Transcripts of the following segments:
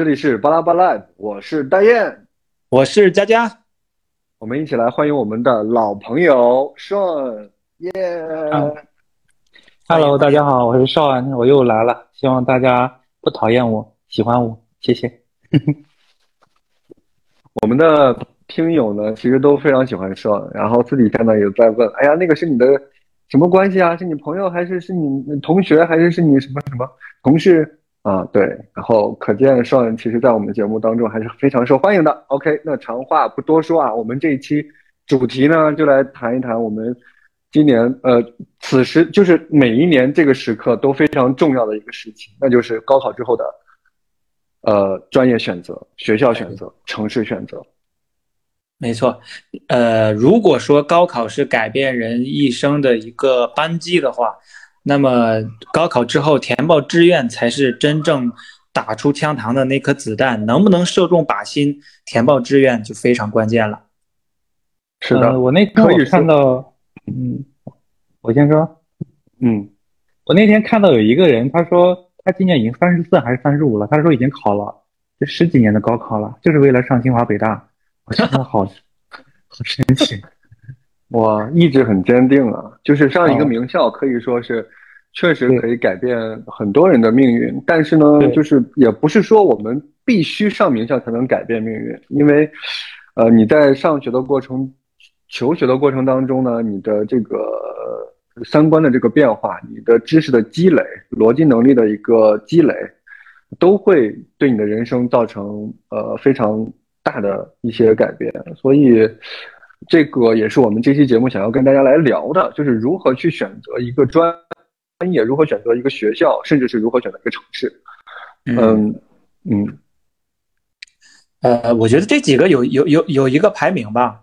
这里是巴拉巴拉，我是大雁，我是佳佳，我们一起来欢迎我们的老朋友 Sean，耶！Hello，大家好，我是 Sean，我又来了，希望大家不讨厌我，喜欢我，谢谢。我们的听友呢，其实都非常喜欢 Sean，然后私底下呢也在问，哎呀，那个是你的什么关系啊？是你朋友还是是你同学还是是你什么什么同事？啊，对，然后可见双其实，在我们节目当中还是非常受欢迎的。OK，那长话不多说啊，我们这一期主题呢，就来谈一谈我们今年呃，此时就是每一年这个时刻都非常重要的一个事情，那就是高考之后的呃专业选择、学校选择、城市选择。没错，呃，如果说高考是改变人一生的一个扳机的话。那么高考之后填报志愿才是真正打出枪膛的那颗子弹，能不能射中靶心？填报志愿就非常关键了。是的，我那天我看到，嗯，我先说，嗯，我那天看到有一个人，他说他今年已经三十四还是三十五了，他说已经考了这十几年的高考了，就是为了上清华北大，我觉得好，好神奇。哇，意志很坚定啊！就是上一个名校，可以说是确实可以改变很多人的命运。但是呢，就是也不是说我们必须上名校才能改变命运，因为，呃，你在上学的过程、求学的过程当中呢，你的这个三观的这个变化、你的知识的积累、逻辑能力的一个积累，都会对你的人生造成呃非常大的一些改变。所以。这个也是我们这期节目想要跟大家来聊的，就是如何去选择一个专专业，如何选择一个学校，甚至是如何选择一个城市。嗯嗯，呃，我觉得这几个有有有有一个排名吧。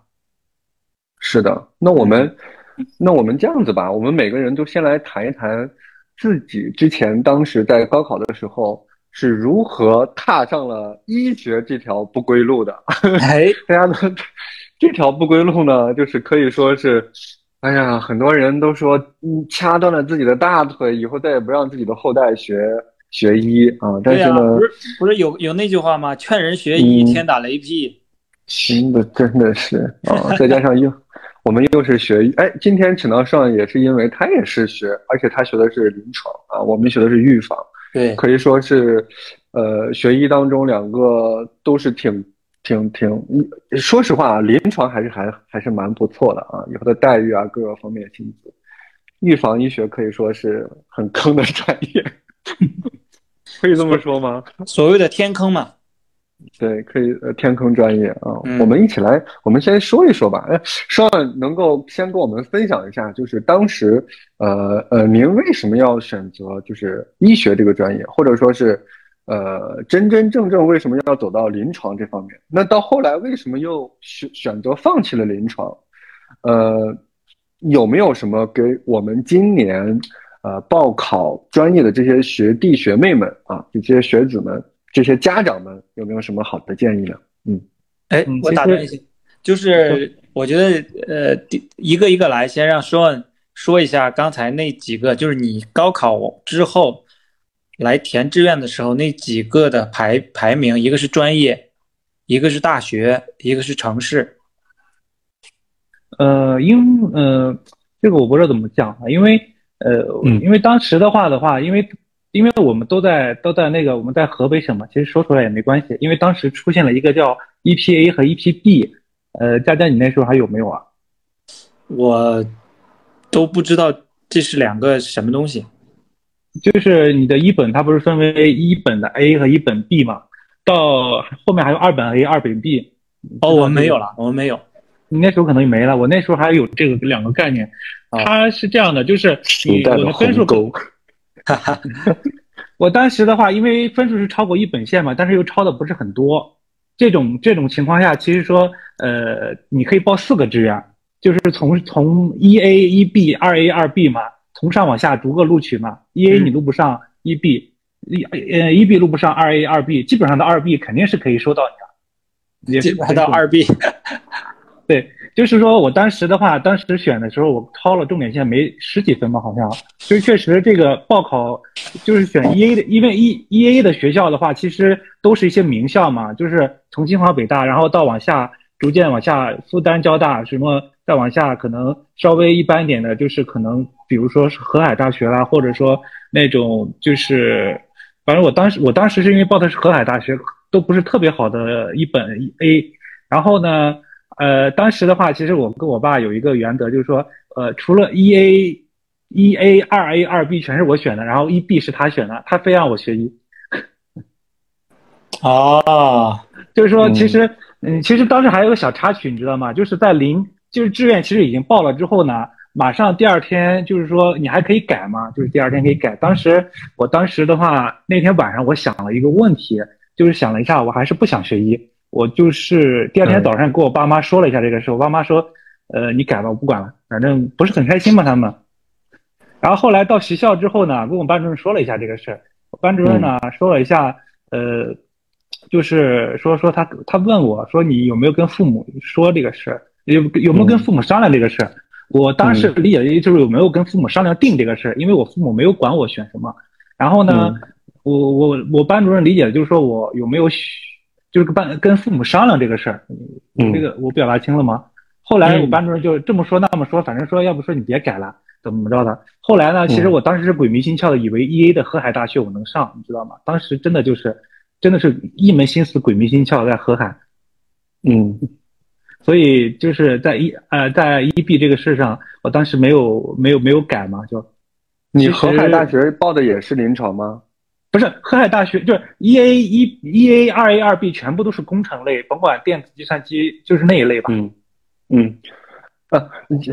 是的，那我们那我们这样子吧，我们每个人都先来谈一谈自己之前当时在高考的时候是如何踏上了医学这条不归路的。哎，大家都。这条不归路呢，就是可以说是，哎呀，很多人都说，嗯，掐断了自己的大腿，以后再也不让自己的后代学学医啊。但是呢，不是不是有有那句话吗？劝人学医，天打雷劈。真的真的是 啊，再加上又我们又是学医，哎，今天请到上也是因为他也是学，而且他学的是临床啊，我们学的是预防。对，可以说是，呃，学医当中两个都是挺。挺挺，说实话啊，临床还是还还是蛮不错的啊，以后的待遇啊，各个方面薪资，预防医学可以说是很坑的专业，可以这么说吗？所谓的天坑嘛，对，可以呃天坑专业啊，我们一起来，我们先说一说吧。哎，双能够先跟我们分享一下，就是当时呃呃，您为什么要选择就是医学这个专业，或者说是？呃，真真正正为什么要走到临床这方面？那到后来为什么又选选择放弃了临床？呃，有没有什么给我们今年呃报考专业的这些学弟学妹们啊，这些学子们、这些家长们有没有什么好的建议呢？嗯，哎，我打断一下，就是我觉得呃，一个一个来，先让说说一下刚才那几个，就是你高考之后。来填志愿的时候，那几个的排排名，一个是专业，一个是大学，一个是城市。呃，因呃，这个我不知道怎么讲啊，因为呃，因为当时的话的话，因为因为我们都在都在那个我们在河北省嘛，其实说出来也没关系，因为当时出现了一个叫 EPA 和 EPB，呃，佳佳你那时候还有没有啊？我都不知道这是两个什么东西。就是你的一本，它不是分为一本的 A 和一本 B 嘛？到后面还有二本 A、二本 B。哦，我们没有了，我们没有。你那时候可能就没了。我那时候还有这个两个概念。它是这样的，就是你我的分数够。哈哈。我当时的话，因为分数是超过一本线嘛，但是又超的不是很多。这种这种情况下，其实说，呃，你可以报四个志愿，就是从从一 A、一 B、二 A、二 B 嘛。从上往下逐个录取嘛，一 A 你录不上，一 B，一呃一 B 录不上，二 A 二 B 基本上的二 B 肯定是可以收到你的，也是到二 B，对，就是说我当时的话，当时选的时候，我超了重点线没十几分吧，好像。就是确实这个报考，就是选一 A 的，因为一一 A 的学校的话，其实都是一些名校嘛，就是从清华北大，然后到往下逐渐往下，复旦交大什么，再往下可能稍微一般一点的，就是可能比如说是河海大学啦，或者说那种就是，反正我当时我当时是因为报的是河海大学，都不是特别好的一本 A，然后呢。呃，当时的话，其实我跟我爸有一个原则，就是说，呃，除了一 A、一 A、二 A、二 B 全是我选的，然后一 B 是他选的，他非让我学医。哦，就是说，其实，嗯，其实当时还有个小插曲，你知道吗？就是在临，就是志愿其实已经报了之后呢，马上第二天就是说你还可以改嘛，就是第二天可以改。当时我当时的话，那天晚上我想了一个问题，就是想了一下，我还是不想学医。我就是第二天早上跟我爸妈说了一下这个事，我爸妈说，呃，你改吧，我不管了，反正不是很开心嘛他们。然后后来到学校之后呢，跟我们班主任说了一下这个事，班主任呢说了一下，呃，就是说说他他问我说你有没有跟父母说这个事，有有没有跟父母商量这个事？我当时理解的就是有没有跟父母商量定这个事儿，因为我父母没有管我选什么。然后呢，我我我班主任理解的就是说我有没有。就是跟班跟父母商量这个事儿，这个我表达清了吗？后来我班主任就这么说那么说，反正说要不说你别改了，怎么怎么着的。后来呢，其实我当时是鬼迷心窍的，以为 E A 的河海大学我能上，你知道吗？当时真的就是，真的是一门心思鬼迷心窍在河海。嗯，所以就是在一呃在一 B 这个事上，我当时没有没有没有改嘛，就你河海大学报的也是临床吗？不是河海大学，就是 E A 一 E A 二 A 二 B 全部都是工程类，甭管电子计算机，就是那一类吧。嗯嗯，啊，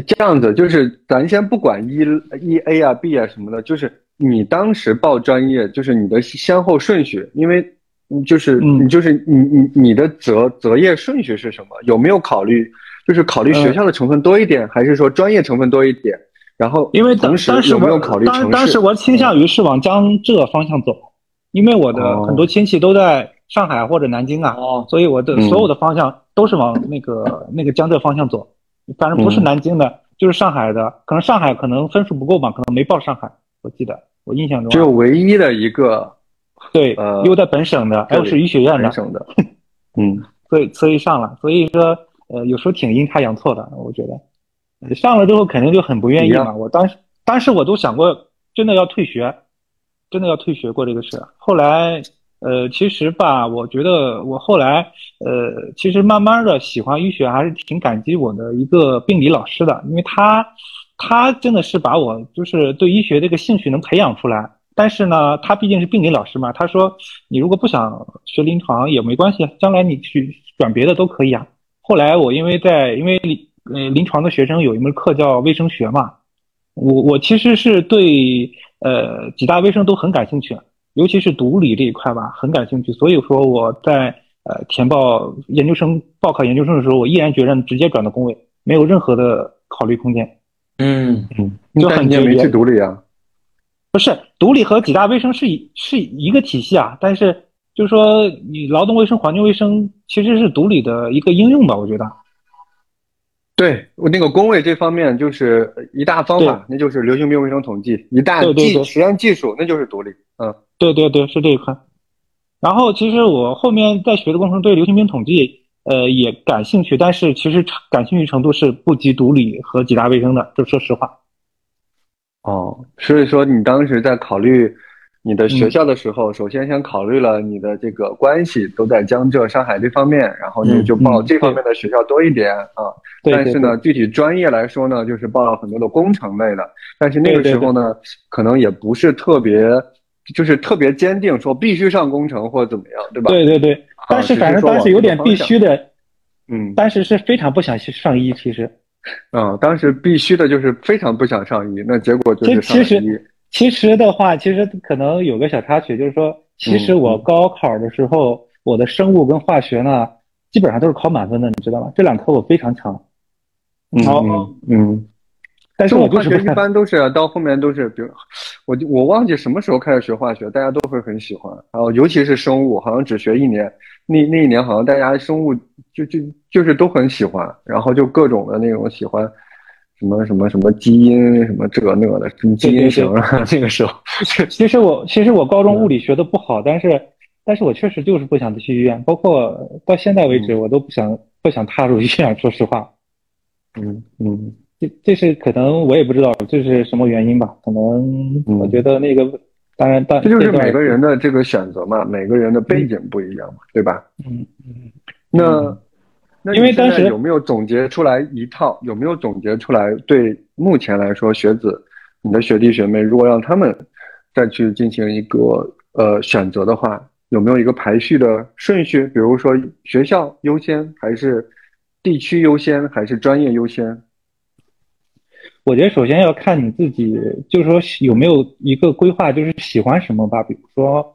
这样子就是咱先不管一一 A 啊 B 啊什么的，就是你当时报专业，就是你的先后顺序，因为就是你就是你你你的择择业顺序是什么？有没有考虑就是考虑学校的成分多一点，还是说专业成分多一点？然后，因为当时有没有考虑当当时我倾向于是往江浙方向走，因为我的很多亲戚都在上海或者南京啊，所以我的所有的方向都是往那个那个江浙方向走。反正不是南京的，就是上海的。可能上海可能分数不够吧，可能没报上海。我记得我印象中只有唯一的一个，对，呃，又在本省的，又是医学院的，本省的，嗯，所以所以上了。所以说，呃，有时候挺阴差阳错的，我觉得。上了之后肯定就很不愿意嘛。我当时当时我都想过，真的要退学，真的要退学过这个事。后来，呃，其实吧，我觉得我后来，呃，其实慢慢的喜欢医学，还是挺感激我的一个病理老师的，因为他，他真的是把我就是对医学这个兴趣能培养出来。但是呢，他毕竟是病理老师嘛，他说你如果不想学临床也没关系，将来你去转别的都可以啊。后来我因为在因为。呃，临床的学生有一门课叫卫生学嘛，我我其实是对呃几大卫生都很感兴趣，尤其是毒理这一块吧，很感兴趣。所以说我在呃填报研究生报考研究生的时候，我毅然决然直接转到工位，没有任何的考虑空间。嗯嗯，就很你没去毒理啊？不是，独立和几大卫生是一是一个体系啊，但是就是说你劳动卫生、环境卫生其实是独立的一个应用吧，我觉得。对我那个工位这方面就是一大方法，那就是流行病卫生统计，一大技实验技术，那就是独立。嗯，对对对，是这一块。然后其实我后面在学的过程中对流行病统计，呃，也感兴趣，但是其实感兴趣程度是不及独立和几大卫生的，就说实话。哦，所以说你当时在考虑。你的学校的时候，首先先考虑了你的这个关系都在江浙、上海这方面，然后你就报这方面的学校多一点啊。但是呢，具体专业来说呢，就是报了很多的工程类的。但是那个时候呢，可能也不是特别，就是特别坚定说必须上工程或怎么样，对吧？对对对。但是反正当时有点必须的，嗯，当时是非常不想去上医，其实。嗯，当时必须的就是非常不想上医，那结果就是上医。其实的话，其实可能有个小插曲，就是说，其实我高考的时候，我的生物跟化学呢，基本上都是考满分的，你知道吗？这两科我非常强。嗯嗯。但是我化学一般都是到后面都是，比如我我忘记什么时候开始学化学，大家都会很喜欢。然后尤其是生物，好像只学一年，那那一年好像大家生物就就就是都很喜欢，然后就各种的那种喜欢什么什么什么基因什么这那个的，什么基因型啊。那个时候，其实我其实我高中物理学的不好，但是但是我确实就是不想去医院，包括到现在为止，我都不想不想踏入医院。说实话，嗯嗯。这这是可能我也不知道这是什么原因吧？可能我觉得那个，当然，当这就是每个人的这个选择嘛，每个人的背景不一样嘛，对吧？嗯嗯。那那因为当时有没有总结出来一套？有没有总结出来？对目前来说，学子，你的学弟学妹，如果让他们再去进行一个呃选择的话，有没有一个排序的顺序？比如说学校优先，还是地区优先，还是专业优先？我觉得首先要看你自己，就是说有没有一个规划，就是喜欢什么吧。比如说，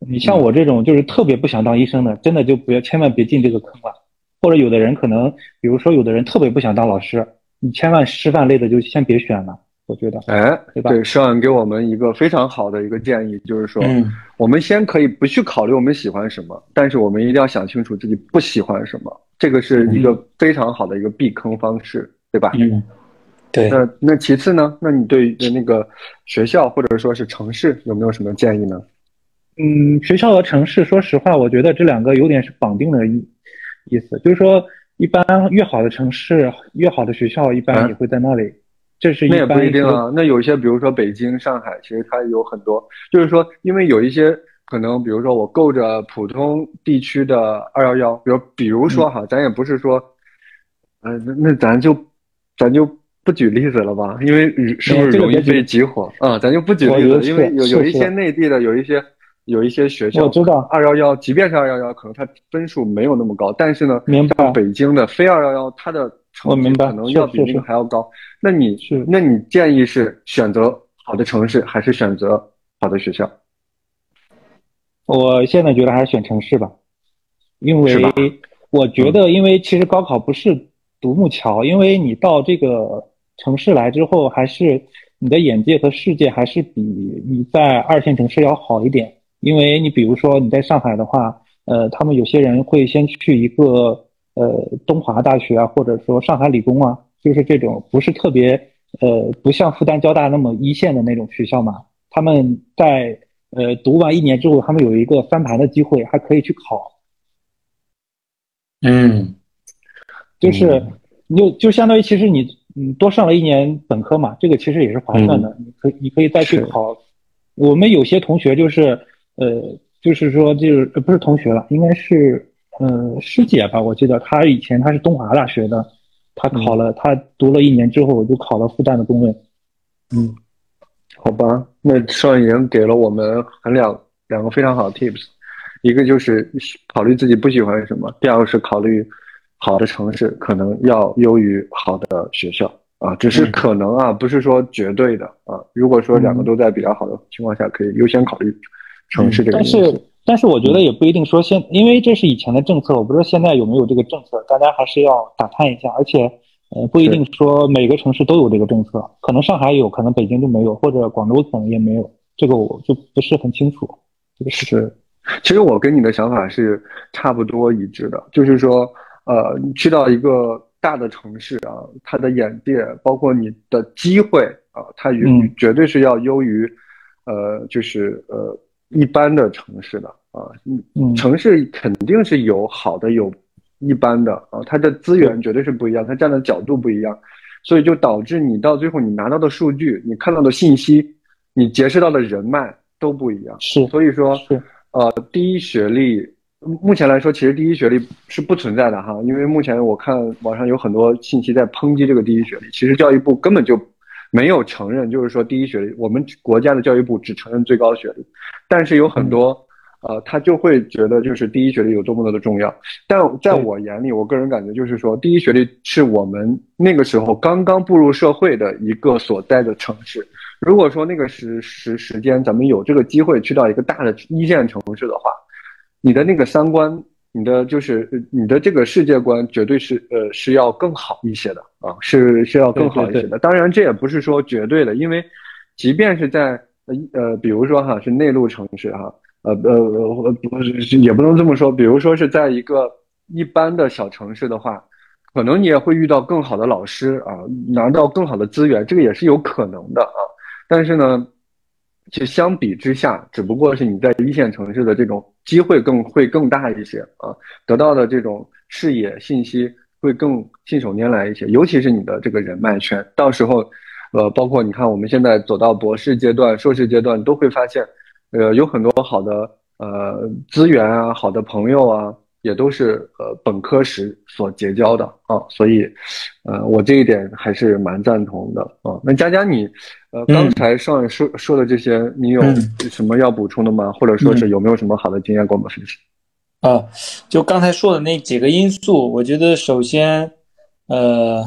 你像我这种就是特别不想当医生的，真的就不要千万别进这个坑了。或者有的人可能，比如说有的人特别不想当老师，你千万师范类的就先别选了。我觉得，哎，对吧？对，师范给我们一个非常好的一个建议，就是说，我们先可以不去考虑我们喜欢什么，但是我们一定要想清楚自己不喜欢什么，这个是一个非常好的一个避坑方式，对吧？嗯。对，那那其次呢？那你对那个学校或者说是城市有没有什么建议呢？嗯，学校和城市，说实话，我觉得这两个有点是绑定的意意思，就是说，一般越好的城市，越好的学校，一般也会在那里。这是那也不一定啊。那有一些，比如说北京、上海，其实它有很多，就是说，因为有一些可能，比如说我够着普通地区的二幺幺，比如比如说哈，咱也不是说，呃，那那咱就咱就。不举例子了吧，因为是不是容易被激活啊？咱就不举例子，因为有有一些内地的，有一些有一些学校，我知道二幺幺，即便是二幺幺，可能它分数没有那么高，但是呢，明白。北京的非二幺幺，它的成绩可能要比那个还要高。那你是，那你建议是选择好的城市，还是选择好的学校？我现在觉得还是选城市吧，因为我觉得，因为其实高考不是独木桥，因为你到这个。城市来之后，还是你的眼界和世界还是比你在二线城市要好一点。因为你比如说你在上海的话，呃，他们有些人会先去一个呃东华大学啊，或者说上海理工啊，就是这种不是特别呃不像复旦交大那么一线的那种学校嘛。他们在呃读完一年之后，他们有一个翻盘的机会，还可以去考。嗯，就是就就相当于其实你。嗯，多上了一年本科嘛，这个其实也是划算的。你可你可以再去考。我们有些同学就是，呃，就是说就是不是同学了，应该是呃师姐吧。我记得她以前她是东华大学的，她考了，她读了一年之后就考了复旦的公位。嗯，好吧，那双莹给了我们很两两个非常好的 tips，一个就是考虑自己不喜欢什么，第二个是考虑。好的城市可能要优于好的学校啊，只是可能啊，不是说绝对的啊。如果说两个都在比较好的情况下，可以优先考虑城市这个。但是，但是我觉得也不一定说现，因为这是以前的政策，我不知道现在有没有这个政策，大家还是要打探一下。而且，呃，不一定说每个城市都有这个政策，可能上海有可能北京就没有，或者广州可能也没有，这个我就不是很清楚。这个是，其实我跟你的想法是差不多一致的，就是说。呃，去到一个大的城市啊，它的眼界，包括你的机会啊，它与绝对是要优于，呃，就是呃一般的城市的啊。嗯，城市肯定是有好的，有一般的啊，它的资源绝对是不一样，它站的角度不一样，所以就导致你到最后你拿到的数据，你看到的信息，你结识到的人脉都不一样。是，所以说，是，呃，第一学历。目前来说，其实第一学历是不存在的哈，因为目前我看网上有很多信息在抨击这个第一学历。其实教育部根本就没有承认，就是说第一学历，我们国家的教育部只承认最高学历，但是有很多，呃，他就会觉得就是第一学历有多么的重要。但在我眼里，我个人感觉就是说，第一学历是我们那个时候刚刚步入社会的一个所在的城市。如果说那个时时时间咱们有这个机会去到一个大的一线城市的话。你的那个三观，你的就是你的这个世界观绝对是呃是要更好一些的啊，是是要更好一些的。当然这也不是说绝对的，因为即便是在呃呃比如说哈是内陆城市哈，呃呃呃不是也不能这么说，比如说是在一个一般的小城市的话，可能你也会遇到更好的老师啊，拿到更好的资源，这个也是有可能的啊。但是呢。就相比之下，只不过是你在一线城市的这种机会更会更大一些啊，得到的这种视野信息会更信手拈来一些，尤其是你的这个人脉圈，到时候，呃，包括你看我们现在走到博士阶段、硕士阶段，都会发现，呃，有很多好的呃资源啊，好的朋友啊。也都是呃本科时所结交的啊，所以，呃，我这一点还是蛮赞同的啊。那佳佳你，呃，刚才上说说的这些，你有什么要补充的吗？或者说是有没有什么好的经验跟我们分享？啊，就刚才说的那几个因素，我觉得首先，呃，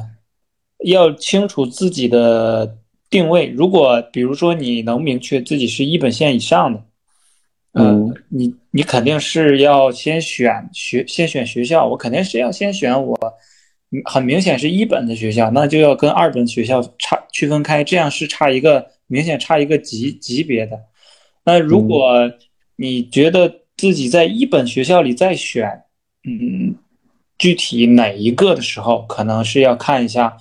要清楚自己的定位。如果比如说你能明确自己是一本线以上的。嗯，你你肯定是要先选学，先选学校。我肯定是要先选我，很明显是一本的学校，那就要跟二本学校差区分开，这样是差一个明显差一个级级别的。那如果你觉得自己在一本学校里再选，嗯，具体哪一个的时候，可能是要看一下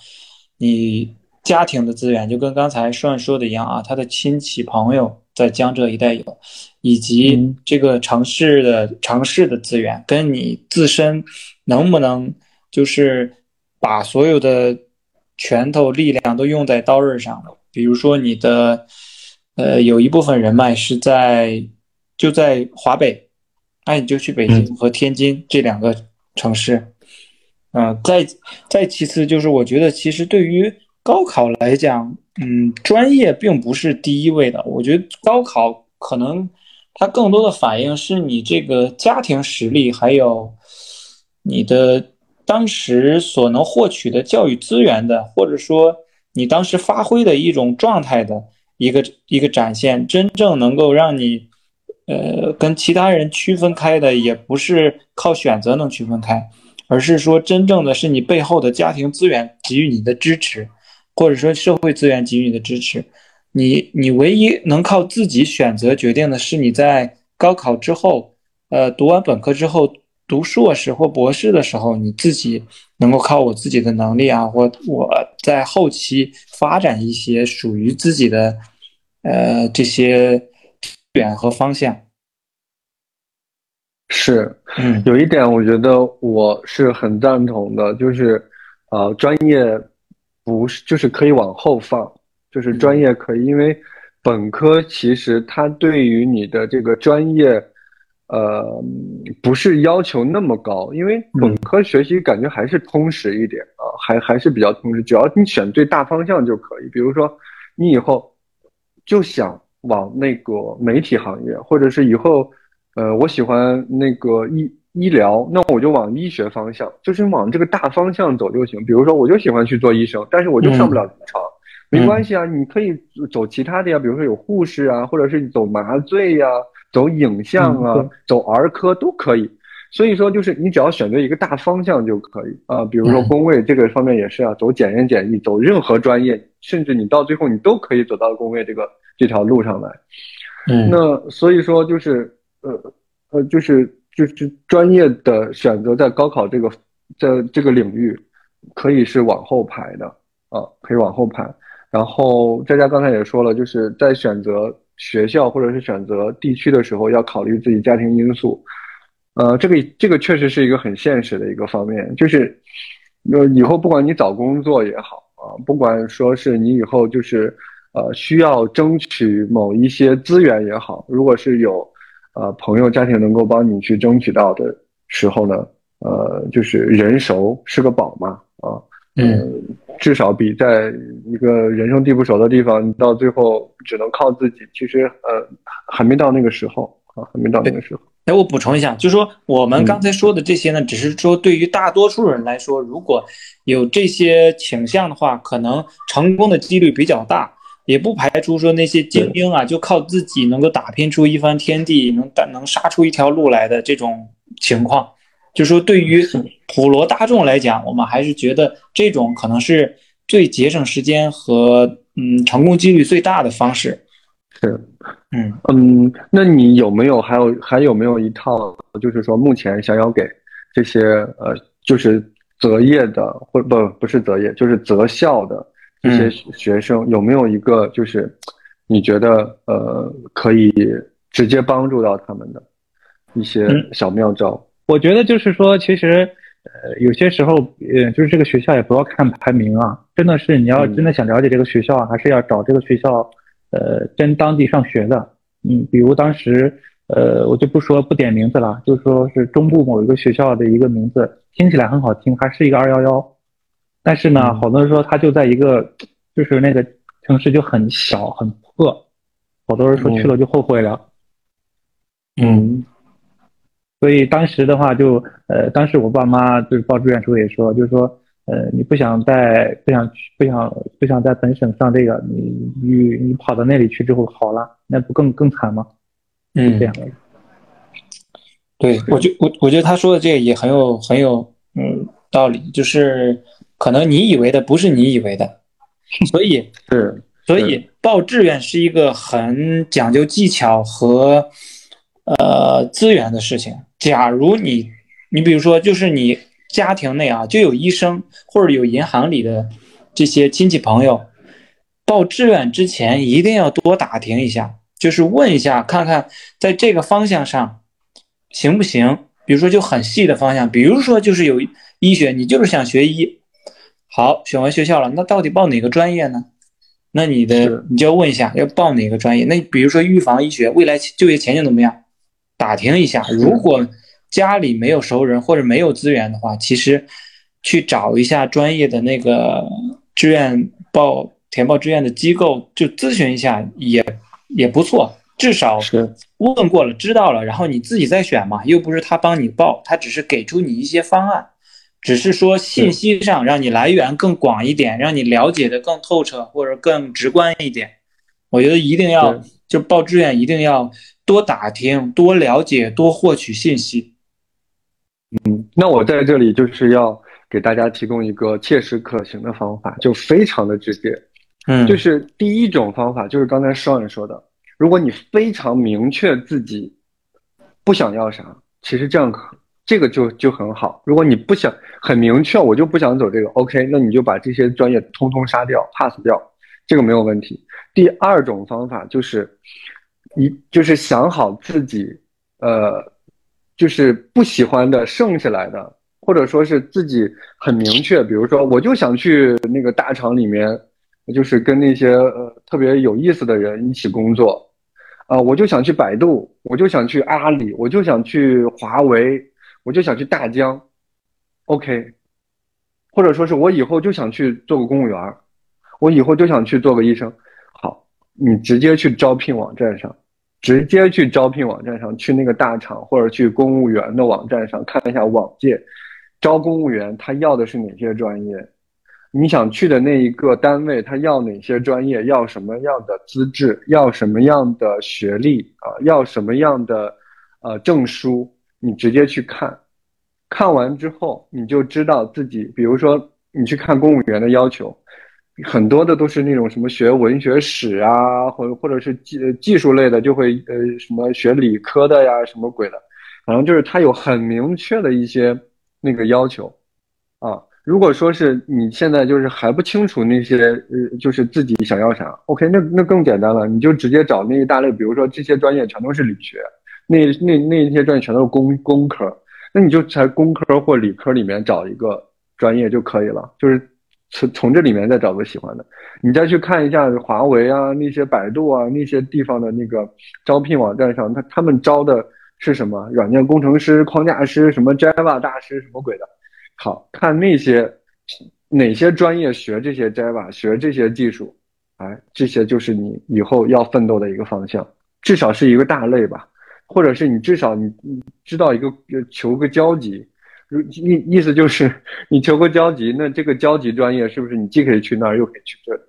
你家庭的资源，就跟刚才顺说的一样啊，他的亲戚朋友。在江浙一带有，以及这个城市的城市的资源，跟你自身能不能就是把所有的拳头力量都用在刀刃上了？比如说你的呃有一部分人脉是在就在华北，那你就去北京和天津这两个城市。嗯，再再其次就是我觉得其实对于高考来讲。嗯，专业并不是第一位的。我觉得高考可能它更多的反映是你这个家庭实力，还有你的当时所能获取的教育资源的，或者说你当时发挥的一种状态的一个一个展现。真正能够让你呃跟其他人区分开的，也不是靠选择能区分开，而是说真正的是你背后的家庭资源给予你的支持。或者说社会资源给予你的支持，你你唯一能靠自己选择决定的是你在高考之后，呃，读完本科之后读硕士或博士的时候，你自己能够靠我自己的能力啊，或我在后期发展一些属于自己的，呃，这些点和方向。是，嗯，有一点我觉得我是很赞同的，就是，呃，专业。不是，就是可以往后放，就是专业可以，因为本科其实它对于你的这个专业，呃，不是要求那么高，因为本科学习感觉还是通识一点啊，还还是比较通识，只要你选对大方向就可以。比如说，你以后就想往那个媒体行业，或者是以后，呃，我喜欢那个医。医疗，那我就往医学方向，就是往这个大方向走就行。比如说，我就喜欢去做医生，但是我就上不了临床，没关系啊，你可以走其他的呀，比如说有护士啊，或者是走麻醉呀，走影像啊，走儿科都可以。所以说，就是你只要选择一个大方向就可以啊。比如说工位这个方面也是啊，走检验检疫，走任何专业，甚至你到最后你都可以走到工位这个这条路上来。嗯，那所以说就是呃呃就是。就是专业的选择，在高考这个在这个领域，可以是往后排的啊，可以往后排。然后佳佳刚才也说了，就是在选择学校或者是选择地区的时候，要考虑自己家庭因素。呃，这个这个确实是一个很现实的一个方面，就是呃以后不管你找工作也好啊，不管说是你以后就是呃需要争取某一些资源也好，如果是有。呃，朋友家庭能够帮你去争取到的时候呢，呃，就是人熟是个宝嘛，啊，嗯，至少比在一个人生地不熟的地方，你到最后只能靠自己，其实呃，还没到那个时候啊，还没到那个时候。哎，我补充一下，就是说我们刚才说的这些呢，只是说对于大多数人来说，如果有这些倾向的话，可能成功的几率比较大。也不排除说那些精英啊，就靠自己能够打拼出一番天地，能能杀出一条路来的这种情况，就说对于普罗大众来讲，我们还是觉得这种可能是最节省时间和嗯成功几率最大的方式。是，嗯。嗯，那你有没有还有还有没有一套，就是说目前想要给这些呃，就是择业的或不不是择业，就是择校的这些学生，有没有一个就是你觉得呃可以直接帮助到他们的一些小妙招？我觉得就是说，其实呃有些时候呃就是这个学校也不要看排名啊，真的是你要真的想了解这个学校，还是要找这个学校。呃，真当地上学的，嗯，比如当时，呃，我就不说不点名字了，就说是中部某一个学校的一个名字，听起来很好听，还是一个二幺幺，但是呢，好多人说他就在一个，就是那个城市就很小很破，好多人说去了就后悔了，嗯，所以当时的话就，呃，当时我爸妈就是报志愿时候也说，就是说。呃，你不想在不想去不想不想在本省上这个，你你你跑到那里去之后好了，那不更更惨吗？嗯，这样。对，我觉我我觉得他说的这个也很有很有嗯道理，就是可能你以为的不是你以为的，所以 是所以报志愿是一个很讲究技巧和呃资源的事情。假如你你比如说就是你。家庭内啊，就有医生或者有银行里的这些亲戚朋友，报志愿之前一定要多打听一下，就是问一下，看看在这个方向上行不行。比如说就很细的方向，比如说就是有医学，你就是想学医，好，选完学校了，那到底报哪个专业呢？那你的你就要问一下，要报哪个专业？那比如说预防医学，未来就业前景怎么样？打听一下，如果。家里没有熟人或者没有资源的话，其实去找一下专业的那个志愿报填报志愿的机构，就咨询一下也也不错。至少是问过了，知道了，然后你自己再选嘛，又不是他帮你报，他只是给出你一些方案，只是说信息上让你来源更广一点，让你了解的更透彻或者更直观一点。我觉得一定要就报志愿，一定要多打听、多了解、多获取信息。嗯，那我在这里就是要给大家提供一个切实可行的方法，就非常的直接。嗯，就是第一种方法，就是刚才少人说的，如果你非常明确自己不想要啥，其实这样可这个就就很好。如果你不想很明确，我就不想走这个，OK，那你就把这些专业通通杀掉，pass 掉，这个没有问题。第二种方法就是，一就是想好自己，呃。就是不喜欢的剩下来的，或者说是自己很明确，比如说我就想去那个大厂里面，就是跟那些呃特别有意思的人一起工作，啊，我就想去百度，我就想去阿里，我就想去华为，我就想去大疆，OK，或者说是我以后就想去做个公务员，我以后就想去做个医生，你直接去招聘网站上。直接去招聘网站上，去那个大厂或者去公务员的网站上看一下网界招公务员，他要的是哪些专业？你想去的那一个单位，他要哪些专业？要什么样的资质？要什么样的学历？啊，要什么样的呃证书？你直接去看，看完之后你就知道自己，比如说你去看公务员的要求。很多的都是那种什么学文学史啊，或者或者是技技术类的，就会呃什么学理科的呀，什么鬼的，反正就是他有很明确的一些那个要求啊。如果说是你现在就是还不清楚那些呃，就是自己想要啥，OK，那那更简单了，你就直接找那一大类，比如说这些专业全都是理学，那那那一些专业全都是工工科，那你就在工科或理科里面找一个专业就可以了，就是。从从这里面再找个喜欢的，你再去看一下华为啊，那些百度啊，那些地方的那个招聘网站上，他他们招的是什么？软件工程师、框架师，什么 Java 大师，什么鬼的？好看那些哪些专业学这些 Java，学这些技术，哎，这些就是你以后要奋斗的一个方向，至少是一个大类吧，或者是你至少你你知道一个求个交集。意意思就是，你求个交集，那这个交集专业是不是你既可以去那儿，又可以去这里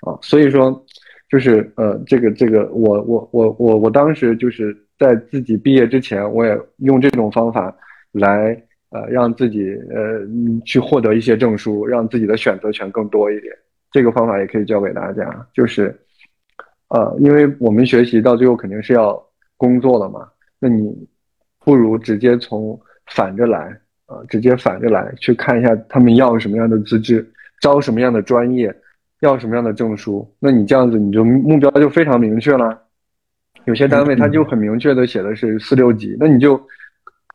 啊？所以说，就是呃，这个这个，我我我我我当时就是在自己毕业之前，我也用这种方法来呃，让自己呃去获得一些证书，让自己的选择权更多一点。这个方法也可以教给大家，就是呃，因为我们学习到最后肯定是要工作了嘛，那你不如直接从反着来啊，直接反着来去看一下他们要什么样的资质，招什么样的专业，要什么样的证书。那你这样子，你就目标就非常明确了。有些单位他就很明确的写的是四六级，那你就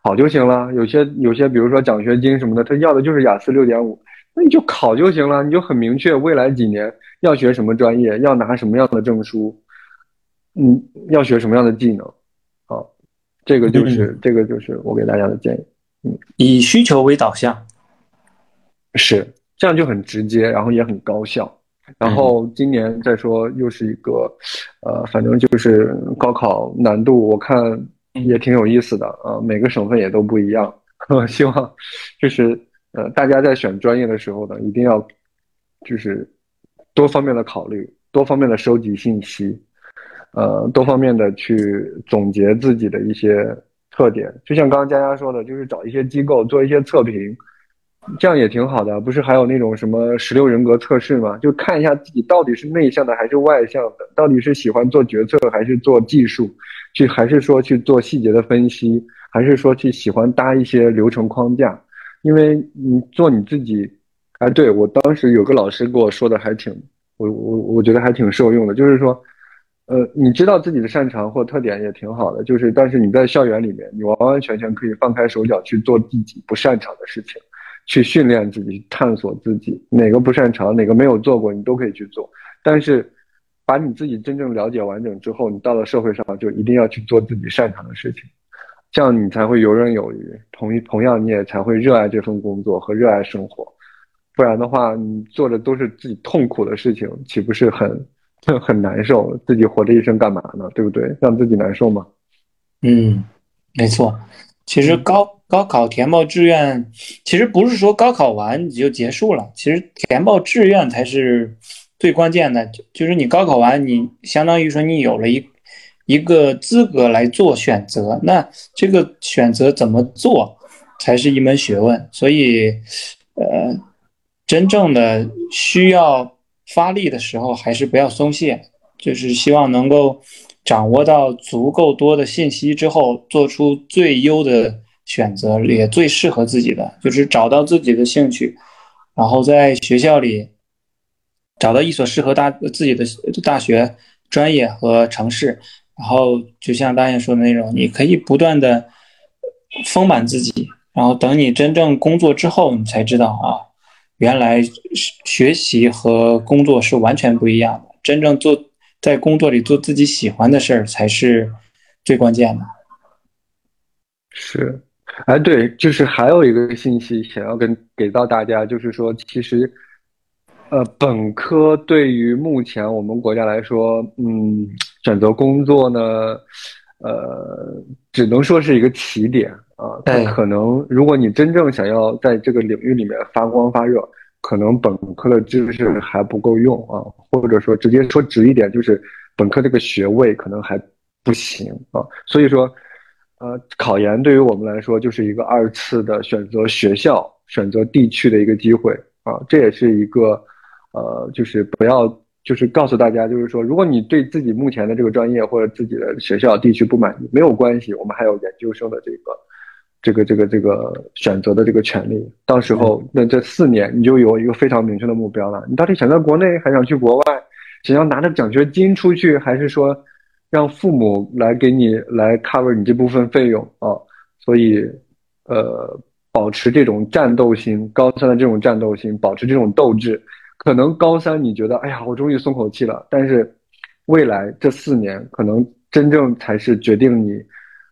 考就行了。有些有些，比如说奖学金什么的，他要的就是雅思六点五，那你就考就行了。你就很明确未来几年要学什么专业，要拿什么样的证书，嗯，要学什么样的技能，啊，这个就是这个就是我给大家的建议。嗯，以需求为导向，是这样就很直接，然后也很高效。然后今年再说又是一个，呃，反正就是高考难度，我看也挺有意思的啊。每个省份也都不一样，希望就是呃，大家在选专业的时候呢，一定要就是多方面的考虑，多方面的收集信息，呃，多方面的去总结自己的一些特点。就像刚刚佳佳说的，就是找一些机构做一些测评。这样也挺好的，不是还有那种什么十六人格测试吗？就看一下自己到底是内向的还是外向的，到底是喜欢做决策还是做技术，去还是说去做细节的分析，还是说去喜欢搭一些流程框架？因为你做你自己，哎，对我当时有个老师跟我说的还挺，我我我觉得还挺受用的，就是说，呃，你知道自己的擅长或特点也挺好的，就是但是你在校园里面，你完完全全可以放开手脚去做自己不擅长的事情。去训练自己，探索自己，哪个不擅长，哪个没有做过，你都可以去做。但是，把你自己真正了解完整之后，你到了社会上就一定要去做自己擅长的事情，这样你才会游刃有余。同同样，你也才会热爱这份工作和热爱生活。不然的话，你做的都是自己痛苦的事情，岂不是很 很难受？自己活这一生干嘛呢？对不对？让自己难受吗？嗯，没错。其实高高考填报志愿，其实不是说高考完你就结束了，其实填报志愿才是最关键的。就是你高考完，你相当于说你有了一一个资格来做选择，那这个选择怎么做才是一门学问。所以，呃，真正的需要发力的时候，还是不要松懈，就是希望能够。掌握到足够多的信息之后，做出最优的选择，也最适合自己的，就是找到自己的兴趣，然后在学校里找到一所适合大自己的大学、专业和城市，然后就像大雁说的那种，你可以不断的丰满自己，然后等你真正工作之后，你才知道啊，原来学习和工作是完全不一样的，真正做。在工作里做自己喜欢的事儿才是最关键的。是，哎，对，就是还有一个信息想要跟给到大家，就是说，其实，呃，本科对于目前我们国家来说，嗯，选择工作呢，呃，只能说是一个起点啊。但可能如果你真正想要在这个领域里面发光发热。可能本科的知识还不够用啊，或者说直接说直一点，就是本科这个学位可能还不行啊。所以说，呃，考研对于我们来说就是一个二次的选择学校、选择地区的一个机会啊。这也是一个，呃，就是不要，就是告诉大家，就是说，如果你对自己目前的这个专业或者自己的学校地区不满意，没有关系，我们还有研究生的这个。这个这个这个选择的这个权利，到时候那这四年你就有一个非常明确的目标了。你到底想在国内，还想去国外？想要拿着奖学金出去，还是说让父母来给你来 cover 你这部分费用啊？所以，呃，保持这种战斗心，高三的这种战斗心，保持这种斗志。可能高三你觉得，哎呀，我终于松口气了。但是，未来这四年，可能真正才是决定你。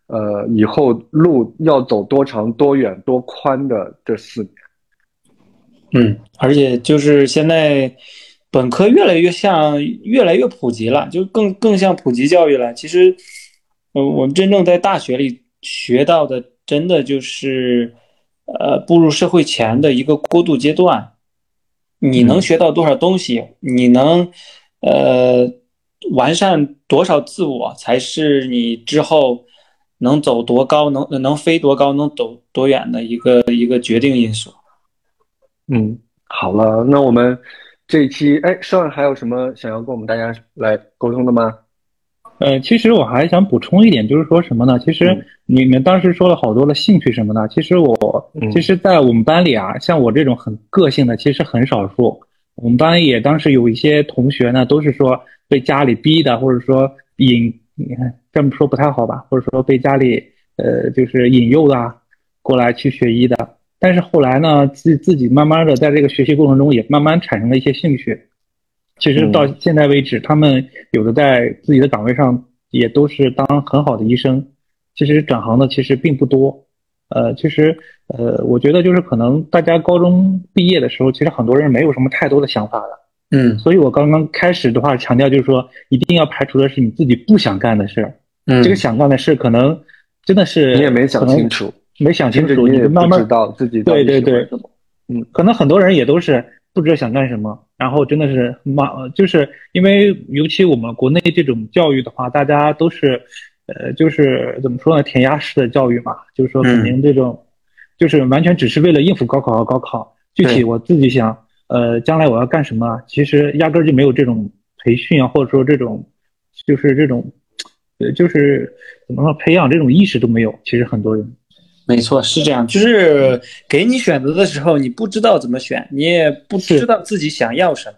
呃，以后路要走多长、多远、多宽的这四年，嗯，而且就是现在本科越来越像、越来越普及了，就更更像普及教育了。其实，呃，我们真正在大学里学到的，真的就是呃，步入社会前的一个过渡阶段。你能学到多少东西？你能呃完善多少自我，才是你之后。能走多高，能能飞多高，能走多远的一个一个决定因素。嗯，好了，那我们这一期，哎，上还有什么想要跟我们大家来沟通的吗？呃，其实我还想补充一点，就是说什么呢？其实你们当时说了好多的兴趣什么的，其实我，其实，在我们班里啊，像我这种很个性的，其实很少数。我们班也当时有一些同学呢，都是说被家里逼的，或者说引，你看这么说不太好吧？或者说被家里呃就是引诱的过来去学医的。但是后来呢，自自己慢慢的在这个学习过程中，也慢慢产生了一些兴趣。其实到现在为止，他们有的在自己的岗位上也都是当很好的医生。其实转行的其实并不多。呃，其实，呃，我觉得就是可能大家高中毕业的时候，其实很多人没有什么太多的想法的。嗯，所以我刚刚开始的话强调就是说，一定要排除的是你自己不想干的事。嗯，这个想干的事可能真的是你也没想清楚，没想清楚，你也慢慢知道自己对对对，嗯，可能很多人也都是不知道想干什么，然后真的是忙，就是因为尤其我们国内这种教育的话，大家都是。呃，就是怎么说呢，填鸭式的教育嘛，就是说肯定这种，就是完全只是为了应付高考和高考。具体我自己想，呃，将来我要干什么，其实压根儿就没有这种培训啊，或者说这种，就是这种，呃，就是怎么说，培养这种意识都没有。其实很多人，没错，是这样，就是给你选择的时候，你不知道怎么选，你也不知道自己想要什么。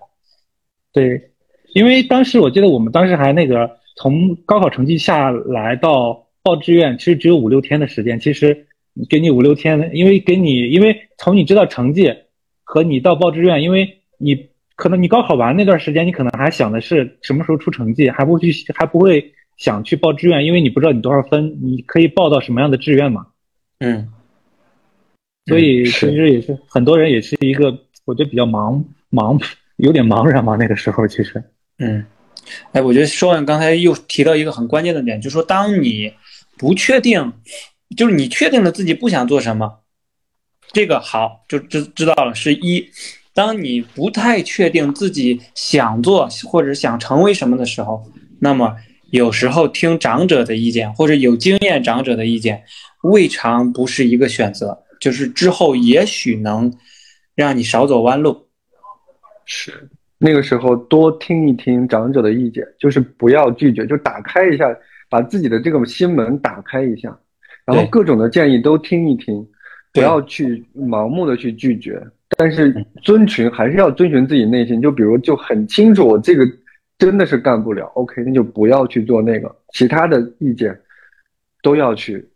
对，因为当时我记得我们当时还那个。从高考成绩下来到报志愿，其实只有五六天的时间。其实给你五六天，因为给你，因为从你知道成绩和你到报志愿，因为你可能你高考完那段时间，你可能还想的是什么时候出成绩，还不去还不会想去报志愿，因为你不知道你多少分，你可以报到什么样的志愿嘛。嗯。所以其实也是很多人也是一个，我觉得比较茫茫，有点茫然嘛。那个时候其实，嗯。哎，我觉得说完刚才又提到一个很关键的点，就是说，当你不确定，就是你确定了自己不想做什么，这个好就知知道了是一；当你不太确定自己想做或者想成为什么的时候，那么有时候听长者的意见或者有经验长者的意见，未尝不是一个选择，就是之后也许能让你少走弯路。是。那个时候多听一听长者的意见，就是不要拒绝，就打开一下，把自己的这个心门打开一下，然后各种的建议都听一听，不要去盲目的去拒绝，但是遵循还是要遵循自己内心。就比如就很清楚，我这个真的是干不了，OK，那就不要去做那个，其他的意见都要去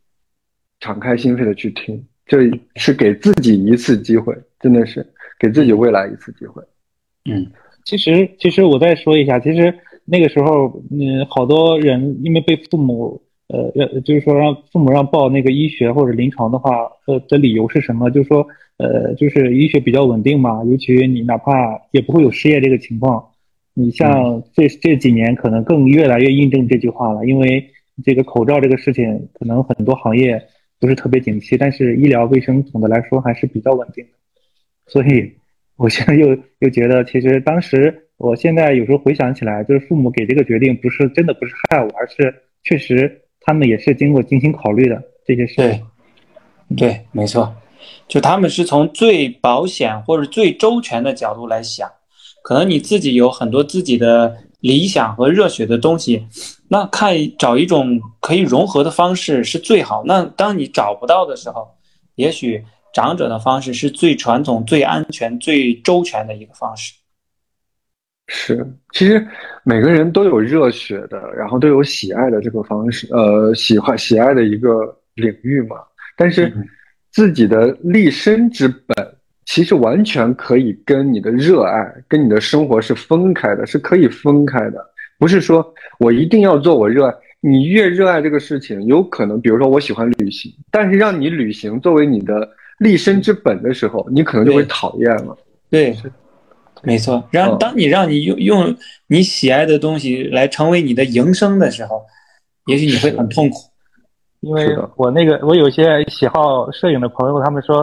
敞开心扉的去听，这是给自己一次机会，真的是给自己未来一次机会，嗯。其实，其实我再说一下，其实那个时候，嗯，好多人因为被父母，呃，要就是说让父母让报那个医学或者临床的话，呃的理由是什么？就是说，呃，就是医学比较稳定嘛，尤其你哪怕也不会有失业这个情况。你像这这几年，可能更越来越印证这句话了，因为这个口罩这个事情，可能很多行业不是特别景气，但是医疗卫生总的来说还是比较稳定的，所以。我现在又又觉得，其实当时，我现在有时候回想起来，就是父母给这个决定，不是真的不是害我，而是确实他们也是经过精心考虑的这些事。对，对，没错，就他们是从最保险或者最周全的角度来想。可能你自己有很多自己的理想和热血的东西，那看找一种可以融合的方式是最好。那当你找不到的时候，也许。长者的方式是最传统、最安全、最周全的一个方式。是，其实每个人都有热血的，然后都有喜爱的这个方式，呃，喜欢喜爱的一个领域嘛。但是自己的立身之本，其实完全可以跟你的热爱、跟你的生活是分开的，是可以分开的。不是说我一定要做我热爱，你越热爱这个事情，有可能，比如说我喜欢旅行，但是让你旅行作为你的。立身之本的时候，你可能就会讨厌了。对，没错。让当你让你用用你喜爱的东西来成为你的营生的时候，也许你会很痛苦。因为我那个我有些喜好摄影的朋友，他们说，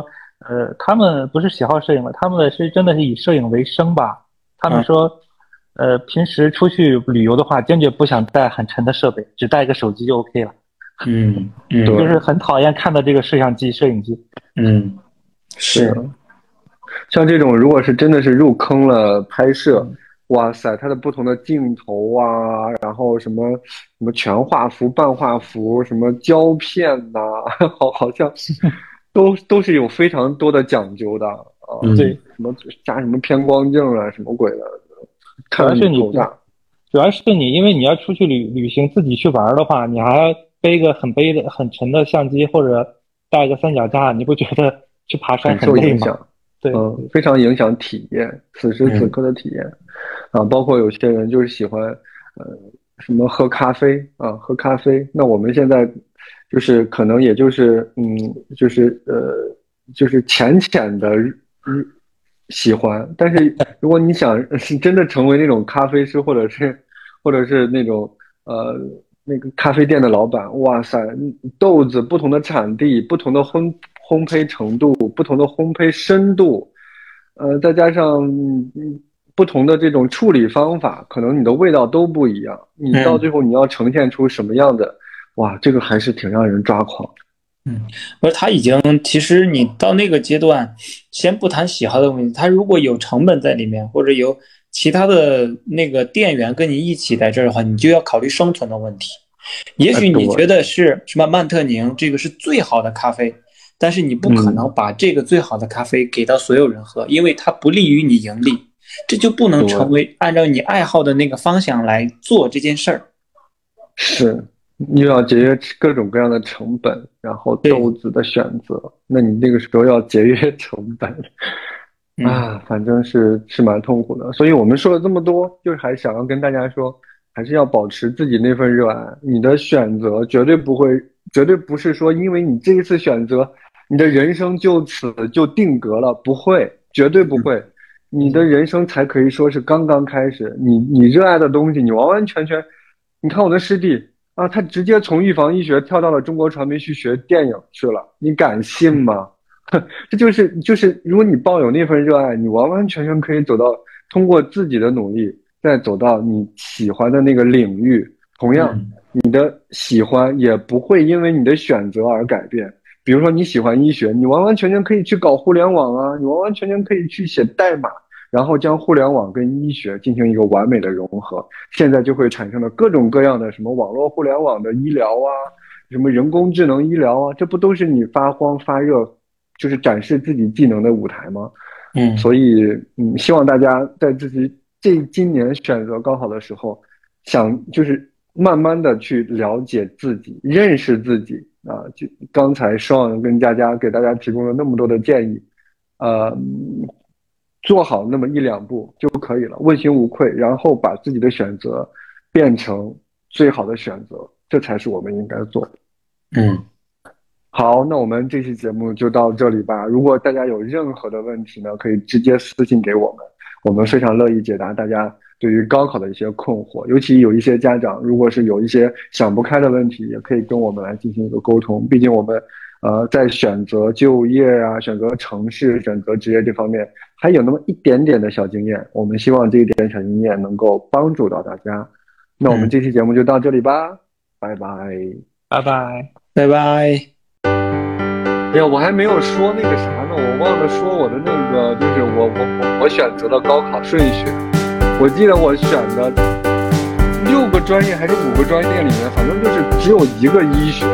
呃，他们不是喜好摄影了，他们是真的是以摄影为生吧。他们说，呃，平时出去旅游的话，坚决不想带很沉的设备，只带一个手机就 OK 了。嗯，就是很讨厌看到这个摄像机、摄影机。嗯，是。像这种，如果是真的是入坑了拍摄，哇塞，它的不同的镜头啊，然后什么什么全画幅、半画幅，什么胶片呐，好好像 都都是有非常多的讲究的啊。对，什么加什么偏光镜啊，什么鬼的，主要是你，主要是你，因为你要出去旅旅行，自己去玩的话，你还要背个很背的很沉的相机，或者带个三脚架，你不觉得去爬山很累吗？对，嗯，非常影响体验，此时此刻的体验，啊，包括有些人就是喜欢，呃，什么喝咖啡啊，喝咖啡。那我们现在就是可能也就是，嗯，就是呃，就是浅浅的喜欢。但是 如果你想是 真的成为那种咖啡师，或者是或者是那种呃那个咖啡店的老板，哇塞，豆子不同的产地，不同的烘。烘焙程度不同的烘焙深度，呃，再加上不同的这种处理方法，可能你的味道都不一样。你到最后你要呈现出什么样的？哇，这个还是挺让人抓狂。嗯，不是他已经，其实你到那个阶段，先不谈喜好的问题，他如果有成本在里面，或者有其他的那个店员跟你一起在这儿的话，你就要考虑生存的问题。也许你觉得是什么曼特宁这个是最好的咖啡。但是你不可能把这个最好的咖啡给到所有人喝，因为它不利于你盈利，这就不能成为按照你爱好的那个方向来做这件事儿。是，又要节约各种各样的成本，然后豆子的选择，那你那个时候要节约成本 啊，反正是是蛮痛苦的。所以我们说了这么多，就是还想要跟大家说，还是要保持自己那份热爱。你的选择绝对不会，绝对不是说因为你这一次选择。你的人生就此就定格了？不会，绝对不会。你的人生才可以说是刚刚开始。你你热爱的东西，你完完全全，你看我的师弟啊，他直接从预防医学跳到了中国传媒去学电影去了。你敢信吗？这就是就是，如果你抱有那份热爱，你完完全全可以走到通过自己的努力，再走到你喜欢的那个领域。同样，你的喜欢也不会因为你的选择而改变。比如说你喜欢医学，你完完全全可以去搞互联网啊，你完完全全可以去写代码，然后将互联网跟医学进行一个完美的融合。现在就会产生了各种各样的什么网络互联网的医疗啊，什么人工智能医疗啊，这不都是你发光发热，就是展示自己技能的舞台吗？嗯，所以嗯，希望大家在自己这今年选择高考的时候，想就是慢慢的去了解自己，认识自己。啊，就刚才双跟佳佳给大家提供了那么多的建议，呃，做好那么一两步就可以了，问心无愧，然后把自己的选择变成最好的选择，这才是我们应该做的。嗯，好，那我们这期节目就到这里吧。如果大家有任何的问题呢，可以直接私信给我们，我们非常乐意解答大家。对于高考的一些困惑，尤其有一些家长，如果是有一些想不开的问题，也可以跟我们来进行一个沟通。毕竟我们，呃，在选择就业啊、选择城市、选择职业这方面，还有那么一点点的小经验。我们希望这一点小经验能够帮助到大家。那我们这期节目就到这里吧，拜拜，拜拜，拜拜。哎呀，我还没有说那个啥呢，我忘了说我的那个，就是我我我我选择的高考顺序。我记得我选的六个专业还是五个专业里面，反正就是只有一个医学。